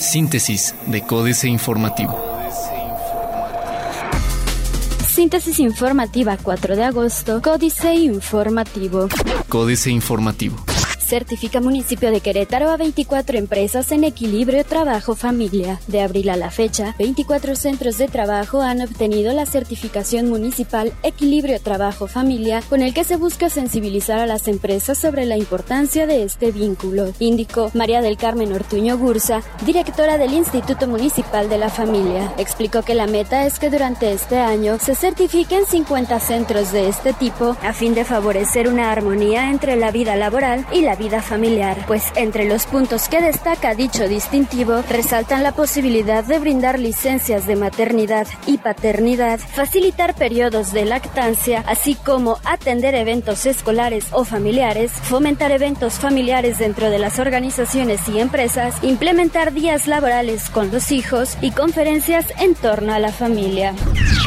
Síntesis de Códice Informativo. Síntesis informativa 4 de agosto, Códice Informativo. Códice Informativo. Certifica municipio de Querétaro a 24 empresas en equilibrio trabajo-familia. De abril a la fecha, 24 centros de trabajo han obtenido la certificación municipal Equilibrio Trabajo-Familia, con el que se busca sensibilizar a las empresas sobre la importancia de este vínculo, indicó María del Carmen Ortuño Gursa, directora del Instituto Municipal de la Familia. Explicó que la meta es que durante este año se certifiquen 50 centros de este tipo a fin de favorecer una armonía entre la vida laboral y la vida familiar, pues entre los puntos que destaca dicho distintivo resaltan la posibilidad de brindar licencias de maternidad y paternidad, facilitar periodos de lactancia, así como atender eventos escolares o familiares, fomentar eventos familiares dentro de las organizaciones y empresas, implementar días laborales con los hijos y conferencias en torno a la familia.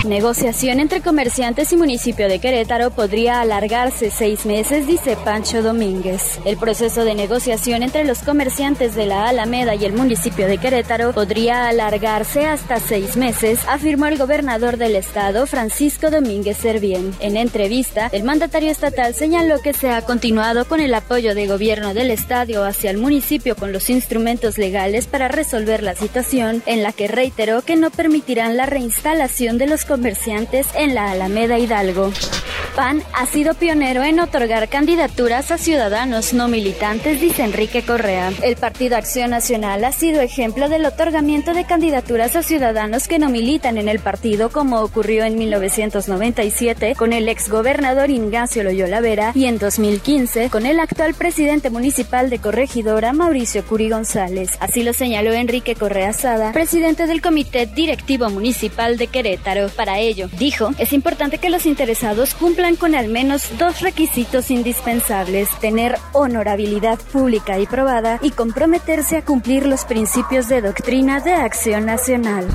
Negociación entre comerciantes y municipio de Querétaro podría alargarse seis meses, dice Pancho Domínguez. El proceso de negociación entre los comerciantes de la Alameda y el municipio de Querétaro podría alargarse hasta seis meses, afirmó el gobernador del estado, Francisco Domínguez Servién. En entrevista, el mandatario estatal señaló que se ha continuado con el apoyo de gobierno del estadio hacia el municipio con los instrumentos legales para resolver la situación, en la que reiteró que no permitirán la reinstalación de los comerciantes en la Alameda Hidalgo. PAN ha sido pionero en otorgar candidaturas a ciudadanos no militantes, dice Enrique Correa. El Partido Acción Nacional ha sido ejemplo del otorgamiento de candidaturas a ciudadanos que no militan en el partido, como ocurrió en 1997 con el exgobernador Ignacio Loyola Vera y en 2015 con el actual presidente municipal de Corregidora, Mauricio Curi González. Así lo señaló Enrique Correa Sada, presidente del Comité Directivo Municipal de Querétaro. Para ello, dijo, es importante que los interesados cumplan con al menos dos requisitos indispensables, tener honorabilidad pública y probada y comprometerse a cumplir los principios de doctrina de acción nacional.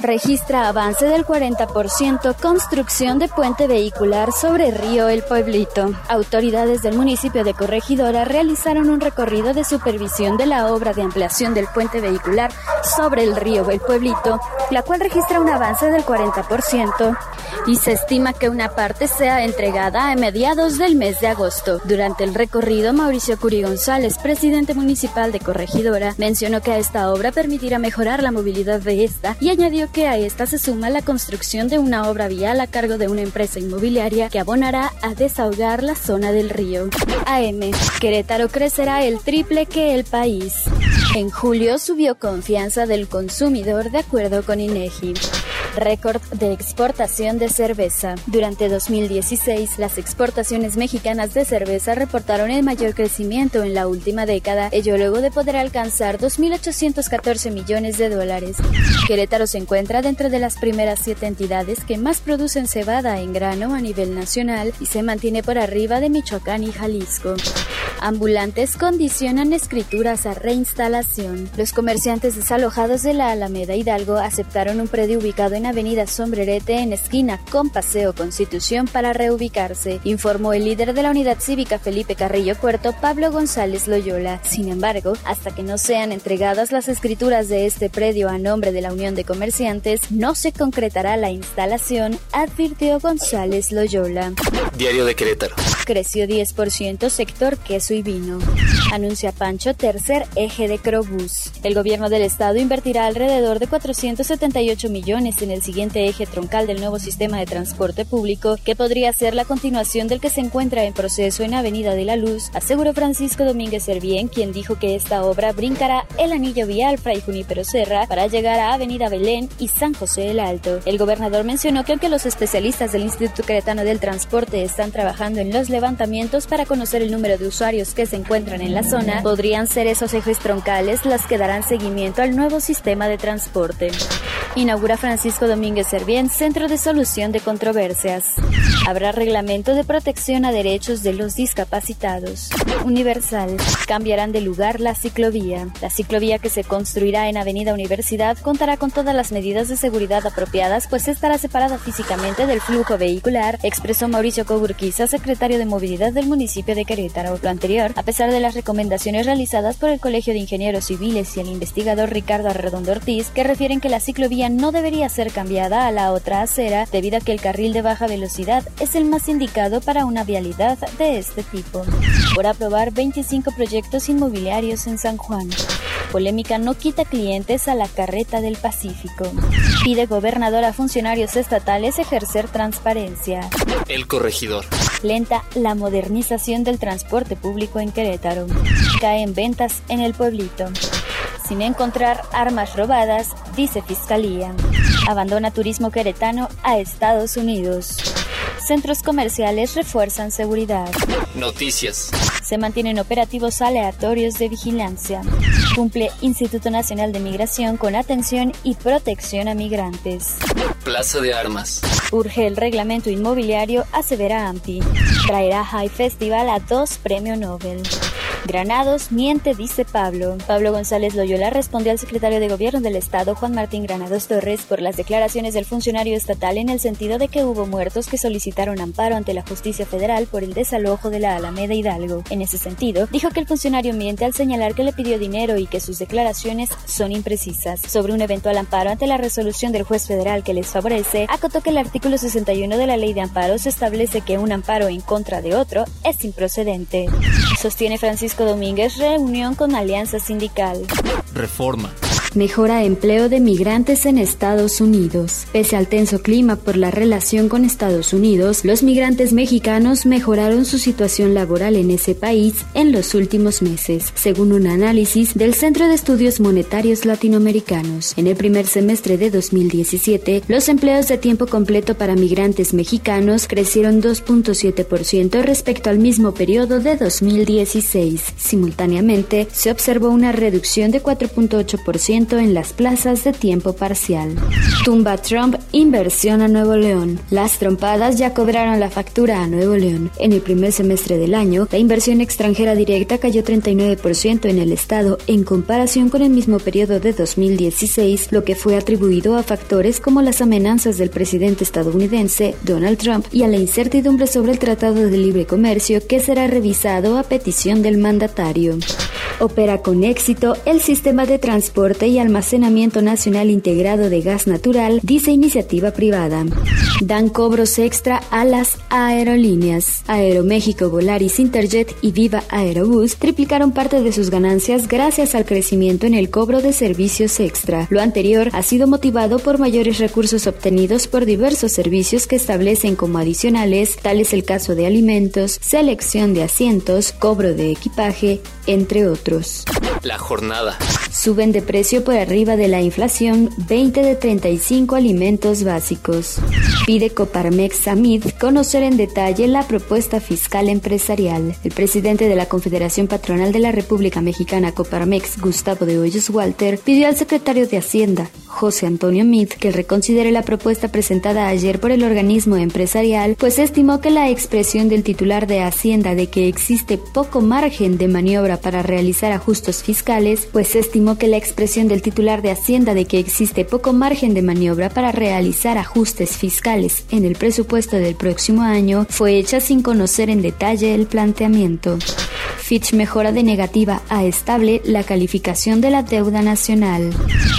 Registra avance del 40% construcción de puente vehicular sobre río El Pueblito. Autoridades del municipio de Corregidora realizaron un recorrido de supervisión de la obra de ampliación del puente vehicular sobre el río El Pueblito, la cual registra un avance del 40% y se estima que una parte sea entregada a mediados del mes de agosto. Durante el recorrido, Mauricio Curi González, presidente municipal de Corregidora, mencionó que esta obra permitirá mejorar la movilidad de esta y añadió que a esta se suma la construcción de una obra vial a cargo de una empresa inmobiliaria que abonará a desahogar la zona del río. AM. Querétaro crecerá el triple que el país. En julio subió confianza del consumidor de acuerdo con INEGI récord de exportación de cerveza. Durante 2016, las exportaciones mexicanas de cerveza reportaron el mayor crecimiento en la última década, ello luego de poder alcanzar 2.814 millones de dólares. Querétaro se encuentra dentro de las primeras siete entidades que más producen cebada en grano a nivel nacional y se mantiene por arriba de Michoacán y Jalisco. Ambulantes condicionan escrituras a reinstalación. Los comerciantes desalojados de la Alameda Hidalgo aceptaron un predio ubicado en Avenida Sombrerete en esquina con Paseo Constitución para reubicarse, informó el líder de la unidad cívica Felipe Carrillo Puerto, Pablo González Loyola. Sin embargo, hasta que no sean entregadas las escrituras de este predio a nombre de la Unión de Comerciantes, no se concretará la instalación, advirtió González Loyola. Diario de Querétaro. Creció 10% sector queso y vino. Anuncia Pancho tercer eje de Crobús. El gobierno del estado invertirá alrededor de 478 millones en el siguiente eje troncal del nuevo sistema de transporte público, que podría ser la continuación del que se encuentra en proceso en Avenida de la Luz, aseguró Francisco Domínguez Servién, quien dijo que esta obra brincará el anillo vial Fray Junípero Serra para llegar a Avenida Belén y San José el Alto. El gobernador mencionó que aunque los especialistas del Instituto Queretano del Transporte están trabajando en los levantamientos para conocer el número de usuarios que se encuentran en la zona, podrían ser esos ejes troncales los que darán seguimiento al nuevo sistema de transporte. Inaugura Francisco Domínguez Servién Centro de Solución de Controversias. Habrá reglamento de protección a derechos de los discapacitados. Universal. Cambiarán de lugar la ciclovía. La ciclovía que se construirá en Avenida Universidad contará con todas las medidas de seguridad apropiadas, pues estará separada físicamente del flujo vehicular, expresó Mauricio Coburquiza, secretario de Movilidad del municipio de Querétaro. Lo anterior, a pesar de las recomendaciones realizadas por el Colegio de Ingenieros Civiles y el investigador Ricardo Arredondo Ortiz, que refieren que la ciclovía no debería ser cambiada a la otra acera debido a que el carril de baja velocidad es el más indicado para una vialidad de este tipo. Por aprobar 25 proyectos inmobiliarios en San Juan. Polémica no quita clientes a la carreta del Pacífico. Pide gobernador a funcionarios estatales ejercer transparencia. El corregidor. Lenta la modernización del transporte público en Querétaro. Caen ventas en el pueblito. Sin encontrar armas robadas, dice Fiscalía. Abandona turismo queretano a Estados Unidos. Centros comerciales refuerzan seguridad. Noticias. Se mantienen operativos aleatorios de vigilancia. Cumple Instituto Nacional de Migración con atención y protección a migrantes. Plaza de Armas. Urge el reglamento inmobiliario, asevera AMPI. Traerá High Festival a dos premio Nobel. Granados miente, dice Pablo. Pablo González Loyola respondió al secretario de Gobierno del Estado, Juan Martín Granados Torres, por las declaraciones del funcionario estatal en el sentido de que hubo muertos que solicitaron amparo ante la justicia federal por el desalojo de la Alameda Hidalgo. En ese sentido, dijo que el funcionario miente al señalar que le pidió dinero y que sus declaraciones son imprecisas. Sobre un eventual amparo ante la resolución del juez federal que les favorece, acotó que el artículo 61 de la ley de amparos establece que un amparo en contra de otro es improcedente. Sostiene Francisco Domínguez reunión con Alianza Sindical. Reforma. Mejora empleo de migrantes en Estados Unidos. Pese al tenso clima por la relación con Estados Unidos, los migrantes mexicanos mejoraron su situación laboral en ese país en los últimos meses, según un análisis del Centro de Estudios Monetarios Latinoamericanos. En el primer semestre de 2017, los empleos de tiempo completo para migrantes mexicanos crecieron 2.7% respecto al mismo periodo de 2016. Simultáneamente, se observó una reducción de 4.8% en las plazas de tiempo parcial. Tumba Trump inversión a Nuevo León. Las trompadas ya cobraron la factura a Nuevo León. En el primer semestre del año, la inversión extranjera directa cayó 39% en el estado en comparación con el mismo periodo de 2016, lo que fue atribuido a factores como las amenazas del presidente estadounidense Donald Trump y a la incertidumbre sobre el Tratado de Libre Comercio que será revisado a petición del mandatario. Opera con éxito el sistema de transporte y almacenamiento nacional integrado de gas natural, dice iniciativa privada. Dan cobros extra a las aerolíneas. Aeroméxico, Volaris, Interjet y Viva Aerobús triplicaron parte de sus ganancias gracias al crecimiento en el cobro de servicios extra. Lo anterior ha sido motivado por mayores recursos obtenidos por diversos servicios que establecen como adicionales, tal es el caso de alimentos, selección de asientos, cobro de equipaje, entre otros. La jornada. Suben de precio por arriba de la inflación 20 de 35 alimentos básicos. Pide Coparmex Samid conocer en detalle la propuesta fiscal empresarial. El presidente de la Confederación Patronal de la República Mexicana Coparmex, Gustavo de Hoyos Walter, pidió al secretario de Hacienda, José Antonio Mid, que reconsidere la propuesta presentada ayer por el organismo empresarial, pues estimó que la expresión del titular de Hacienda de que existe poco margen de maniobra para realizar ajustes fiscales, pues estimó que la expresión del titular de Hacienda de que existe poco margen de maniobra para realizar ajustes fiscales en el presupuesto del próximo año fue hecha sin conocer en detalle el planteamiento. Fitch mejora de negativa a estable la calificación de la deuda nacional.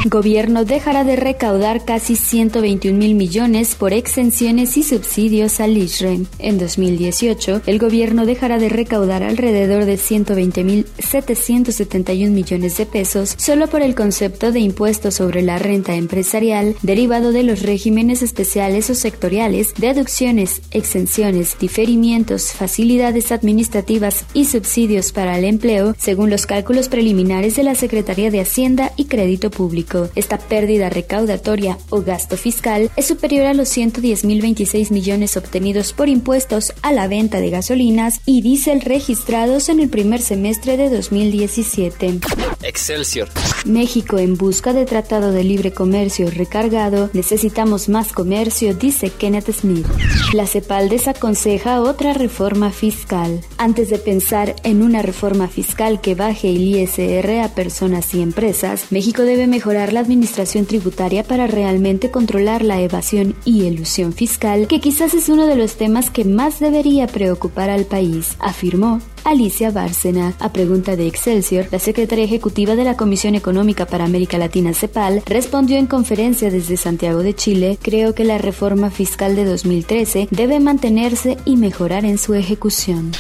Gobierno dejará de recaudar casi 121 mil millones por exenciones y subsidios al ISRE. En 2018, el gobierno dejará de recaudar alrededor de 120 mil 771 millones de pesos solo por el concepto de impuesto sobre la renta empresarial derivado de los regímenes especiales o sectoriales, deducciones, exenciones, diferimientos, facilidades administrativas y subsidios para el empleo, según los cálculos preliminares de la Secretaría de Hacienda y Crédito Público. Esta pérdida pérdida recaudatoria o gasto fiscal es superior a los 110.026 millones obtenidos por impuestos a la venta de gasolinas y diésel registrados en el primer semestre de 2017. Excelsior. México en busca de tratado de libre comercio recargado, necesitamos más comercio, dice Kenneth Smith. La CEPAL desaconseja otra reforma fiscal. Antes de pensar en una reforma fiscal que baje el ISR a personas y empresas, México debe mejorar la administración tributaria para realmente controlar la evasión y elusión fiscal, que quizás es uno de los temas que más debería preocupar al país, afirmó Alicia Bárcena. A pregunta de Excelsior, la secretaria ejecutiva de la Comisión Económica para América Latina, CEPAL, respondió en conferencia desde Santiago de Chile, creo que la reforma fiscal de 2013 debe mantenerse y mejorar en su ejecución.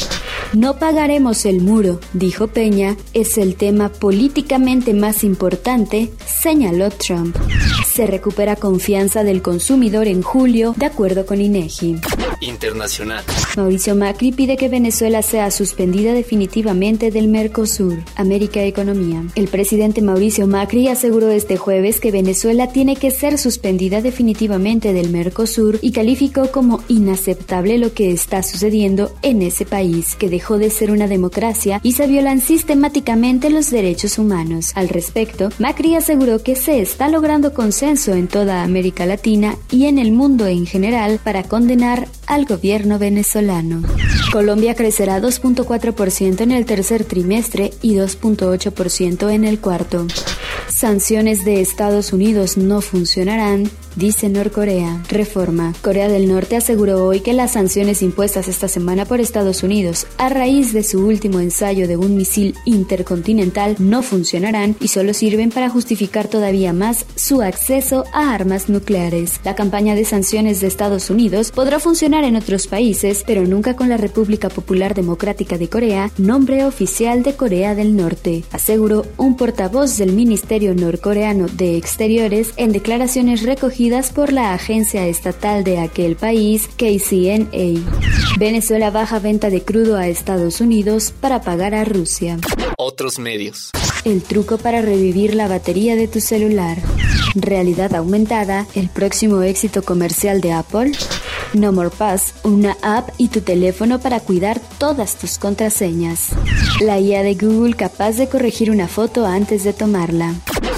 No pagaremos el muro, dijo Peña, es el tema políticamente más importante, señaló Trump. Se recupera confianza del consumidor en julio, de acuerdo con INEGI. Internacional. Mauricio Macri pide que Venezuela sea suspendida definitivamente del Mercosur. América Economía. El presidente Mauricio Macri aseguró este jueves que Venezuela tiene que ser suspendida definitivamente del Mercosur y calificó como inaceptable lo que está sucediendo en ese país, que dejó de ser una democracia y se violan sistemáticamente los derechos humanos. Al respecto, Macri aseguró que se está logrando consenso en toda América Latina y en el mundo en general para condenar al gobierno venezolano. Colombia crecerá 2.4% en el tercer trimestre y 2.8% en el cuarto. Sanciones de Estados Unidos no funcionarán, dice Norcorea. Reforma. Corea del Norte aseguró hoy que las sanciones impuestas esta semana por Estados Unidos a raíz de su último ensayo de un misil intercontinental no funcionarán y solo sirven para justificar todavía más su acceso a armas nucleares. La campaña de sanciones de Estados Unidos podrá funcionar en otros países, pero nunca con la República Popular Democrática de Corea, nombre oficial de Corea del Norte, aseguró un portavoz del Ministerio norcoreano de Exteriores en declaraciones recogidas por la agencia estatal de aquel país, KCNA. Venezuela baja venta de crudo a Estados Unidos para pagar a Rusia. Otros medios. El truco para revivir la batería de tu celular. Realidad aumentada, el próximo éxito comercial de Apple. No More Pass, una app y tu teléfono para cuidar todas tus contraseñas. La IA de Google capaz de corregir una foto antes de tomarla.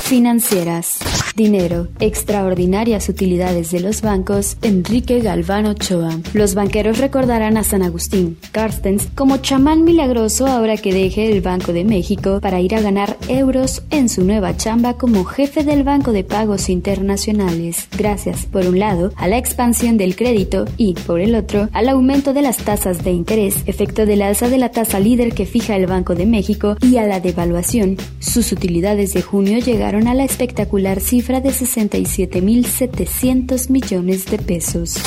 Financieras. Dinero. Extraordinarias utilidades de los bancos. Enrique Galván Ochoa. Los banqueros recordarán a San Agustín, Carstens, como chamán milagroso ahora que deje el Banco de México para ir a ganar euros en su nueva chamba como jefe del Banco de Pagos Internacionales. Gracias, por un lado, a la expansión del crédito y, por el otro, al aumento de las tasas de interés, efecto del alza de la tasa líder que fija el Banco de México y a la devaluación. Sus utilidades de junio llegaron a la espectacular cifra de 67.700 millones de pesos.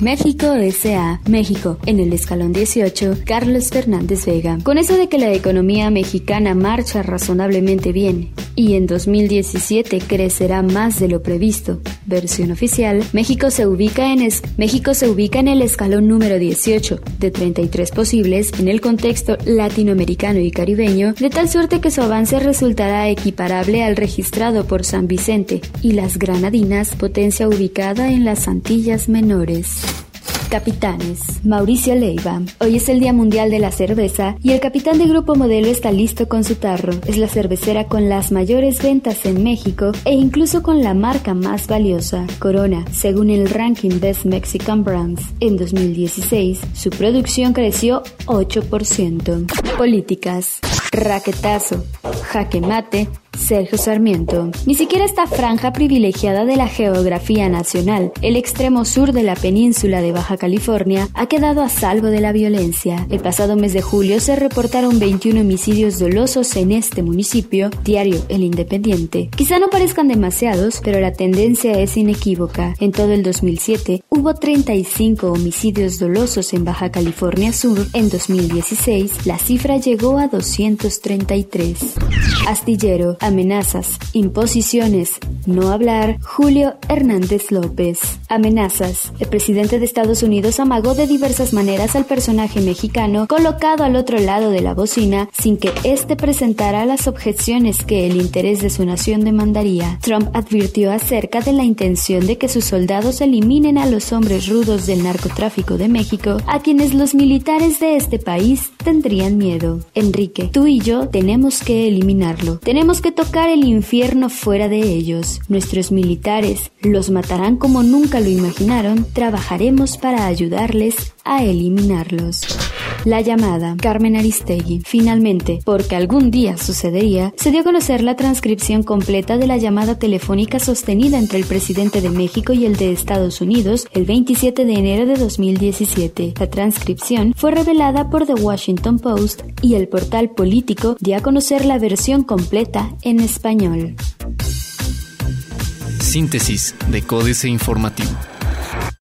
México S.A. México, en el escalón 18, Carlos Fernández Vega. Con eso de que la economía mexicana marcha razonablemente bien y en 2017 crecerá más de lo previsto, versión oficial, México se ubica en, México se ubica en el escalón número 18 de 33 posibles en el contexto latinoamericano y caribeño, de tal suerte que su avance resultará equiparable al registrado por San Vicente y las Granadinas, potencia ubicada en las Antillas Menores. Capitanes. Mauricio Leiva. Hoy es el Día Mundial de la Cerveza y el capitán de Grupo Modelo está listo con su tarro. Es la cervecera con las mayores ventas en México e incluso con la marca más valiosa, Corona, según el ranking Best Mexican Brands. En 2016, su producción creció 8%. Políticas. Raquetazo, jaque mate, Sergio Sarmiento. Ni siquiera esta franja privilegiada de la geografía nacional, el extremo sur de la península de Baja California, ha quedado a salvo de la violencia. El pasado mes de julio se reportaron 21 homicidios dolosos en este municipio, diario El Independiente. Quizá no parezcan demasiados, pero la tendencia es inequívoca. En todo el 2007 hubo 35 homicidios dolosos en Baja California Sur. En 2016 la cifra llegó a 233. Astillero, Amenazas, imposiciones, no hablar, Julio Hernández López. Amenazas. El presidente de Estados Unidos amagó de diversas maneras al personaje mexicano colocado al otro lado de la bocina sin que éste presentara las objeciones que el interés de su nación demandaría. Trump advirtió acerca de la intención de que sus soldados eliminen a los hombres rudos del narcotráfico de México, a quienes los militares de este país tendrían miedo. Enrique, tú y yo tenemos que eliminarlo. Tenemos que tocar el infierno fuera de ellos. Nuestros militares los matarán como nunca lo imaginaron. Trabajaremos para ayudarles a eliminarlos. La llamada Carmen Aristegui. Finalmente, porque algún día sucedería, se dio a conocer la transcripción completa de la llamada telefónica sostenida entre el presidente de México y el de Estados Unidos el 27 de enero de 2017. La transcripción fue revelada por The Washington Post y el portal político dio a conocer la versión completa en español. Síntesis de Códice Informativo.